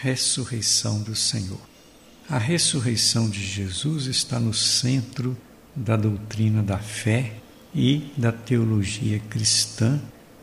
ressurreição do Senhor. A ressurreição de Jesus está no centro da doutrina da fé e da teologia cristã,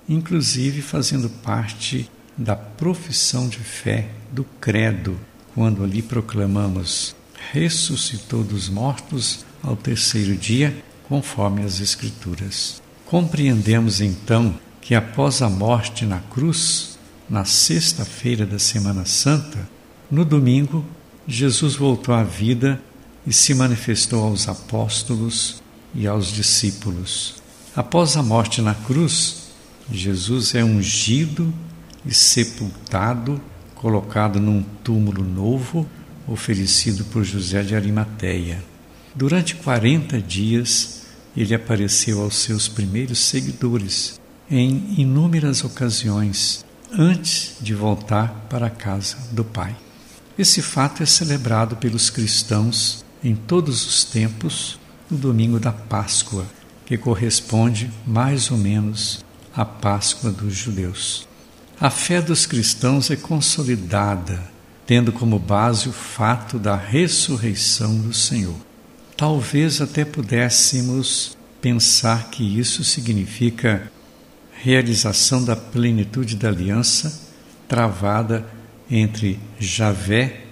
inclusive fazendo parte da profissão de fé do Credo, quando ali proclamamos: ressuscitou dos mortos ao terceiro dia, conforme as Escrituras. Compreendemos então que após a morte na cruz, na sexta-feira da Semana Santa, no domingo, Jesus voltou à vida e se manifestou aos apóstolos e aos discípulos. Após a morte na cruz, Jesus é ungido e sepultado, colocado num túmulo novo oferecido por José de Arimateia. Durante 40 dias, ele apareceu aos seus primeiros seguidores em inúmeras ocasiões antes de voltar para a casa do Pai. Esse fato é celebrado pelos cristãos em todos os tempos no domingo da Páscoa, que corresponde mais ou menos à Páscoa dos judeus. A fé dos cristãos é consolidada, tendo como base o fato da ressurreição do Senhor. Talvez até pudéssemos pensar que isso significa realização da plenitude da aliança travada entre Javé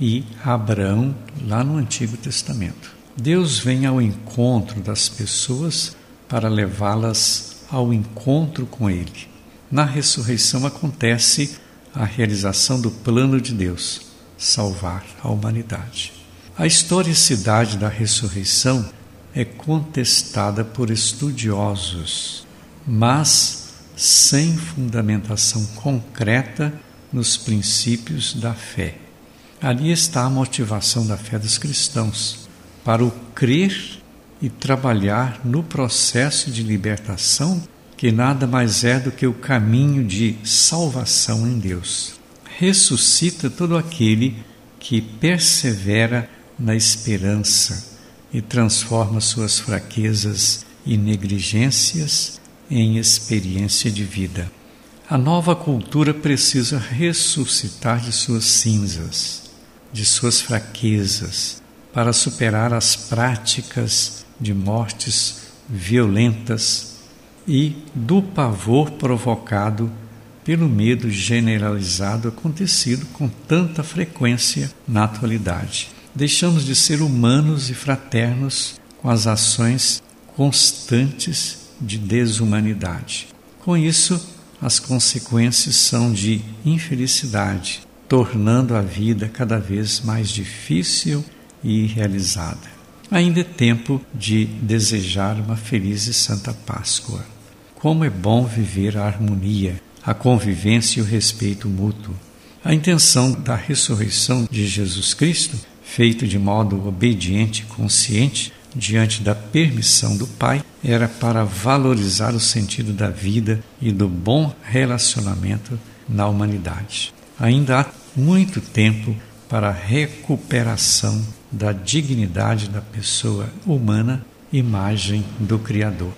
e Abraão lá no Antigo Testamento. Deus vem ao encontro das pessoas para levá-las ao encontro com Ele. Na ressurreição acontece a realização do plano de Deus, salvar a humanidade. A historicidade da ressurreição é contestada por estudiosos, mas sem fundamentação concreta nos princípios da fé. Ali está a motivação da fé dos cristãos para o crer e trabalhar no processo de libertação, que nada mais é do que o caminho de salvação em Deus. Ressuscita todo aquele que persevera na esperança e transforma suas fraquezas e negligências em experiência de vida. A nova cultura precisa ressuscitar de suas cinzas, de suas fraquezas, para superar as práticas de mortes violentas e do pavor provocado pelo medo generalizado acontecido com tanta frequência na atualidade. Deixamos de ser humanos e fraternos com as ações constantes de desumanidade. Com isso, as consequências são de infelicidade, tornando a vida cada vez mais difícil e irrealizada. Ainda é tempo de desejar uma feliz e santa Páscoa. Como é bom viver a harmonia, a convivência e o respeito mútuo. A intenção da ressurreição de Jesus Cristo, feito de modo obediente e consciente diante da permissão do Pai, era para valorizar o sentido da vida e do bom relacionamento na humanidade. Ainda há muito tempo para a recuperação da dignidade da pessoa humana, imagem do Criador.